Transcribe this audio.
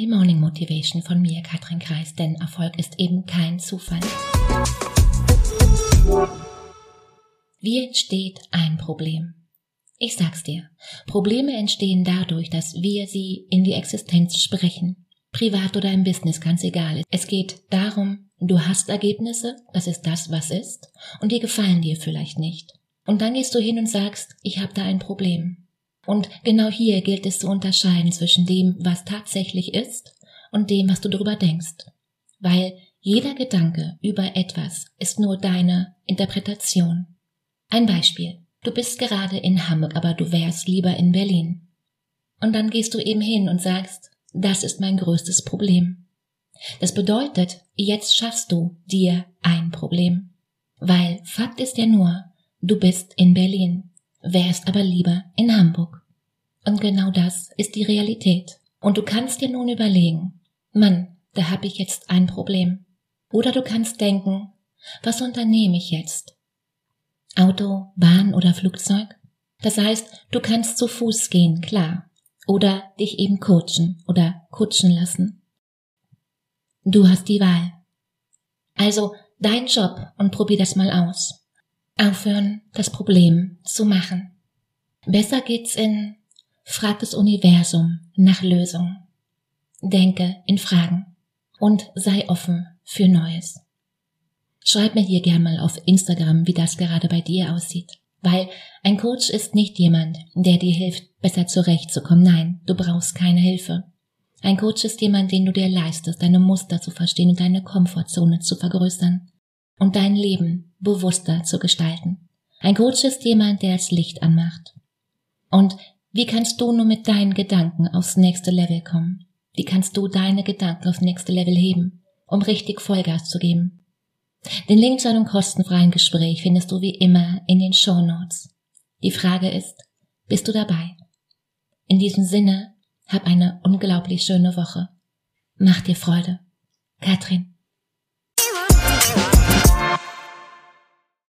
die Morning Motivation von mir, Katrin Kreis, denn Erfolg ist eben kein Zufall. Wie entsteht ein Problem? Ich sag's dir. Probleme entstehen dadurch, dass wir sie in die Existenz sprechen. Privat oder im Business, ganz egal. Es geht darum, du hast Ergebnisse, das ist das, was ist, und die gefallen dir vielleicht nicht. Und dann gehst du hin und sagst, ich habe da ein Problem. Und genau hier gilt es zu unterscheiden zwischen dem, was tatsächlich ist, und dem, was du darüber denkst. Weil jeder Gedanke über etwas ist nur deine Interpretation. Ein Beispiel. Du bist gerade in Hamburg, aber du wärst lieber in Berlin. Und dann gehst du eben hin und sagst, das ist mein größtes Problem. Das bedeutet, jetzt schaffst du dir ein Problem. Weil Fakt ist ja nur, du bist in Berlin, wärst aber lieber in Hamburg. Und genau das ist die Realität. Und du kannst dir nun überlegen, Mann, da habe ich jetzt ein Problem. Oder du kannst denken, was unternehme ich jetzt? Auto, Bahn oder Flugzeug? Das heißt, du kannst zu Fuß gehen, klar. Oder dich eben coachen oder kutschen lassen. Du hast die Wahl. Also dein Job und probier das mal aus. Aufhören, das Problem zu machen. Besser geht's in Frag das Universum nach Lösungen. Denke in Fragen und sei offen für Neues. Schreib mir hier gern mal auf Instagram, wie das gerade bei dir aussieht. Weil ein Coach ist nicht jemand, der dir hilft, besser zurechtzukommen. Nein, du brauchst keine Hilfe. Ein Coach ist jemand, den du dir leistest, deine Muster zu verstehen und deine Komfortzone zu vergrößern und dein Leben bewusster zu gestalten. Ein Coach ist jemand, der das Licht anmacht. Und wie kannst du nur mit deinen Gedanken aufs nächste Level kommen? Wie kannst du deine Gedanken aufs nächste Level heben, um richtig Vollgas zu geben? Den Link zu einem kostenfreien Gespräch findest du wie immer in den Show Notes. Die Frage ist, bist du dabei? In diesem Sinne, hab eine unglaublich schöne Woche. Mach dir Freude. Katrin.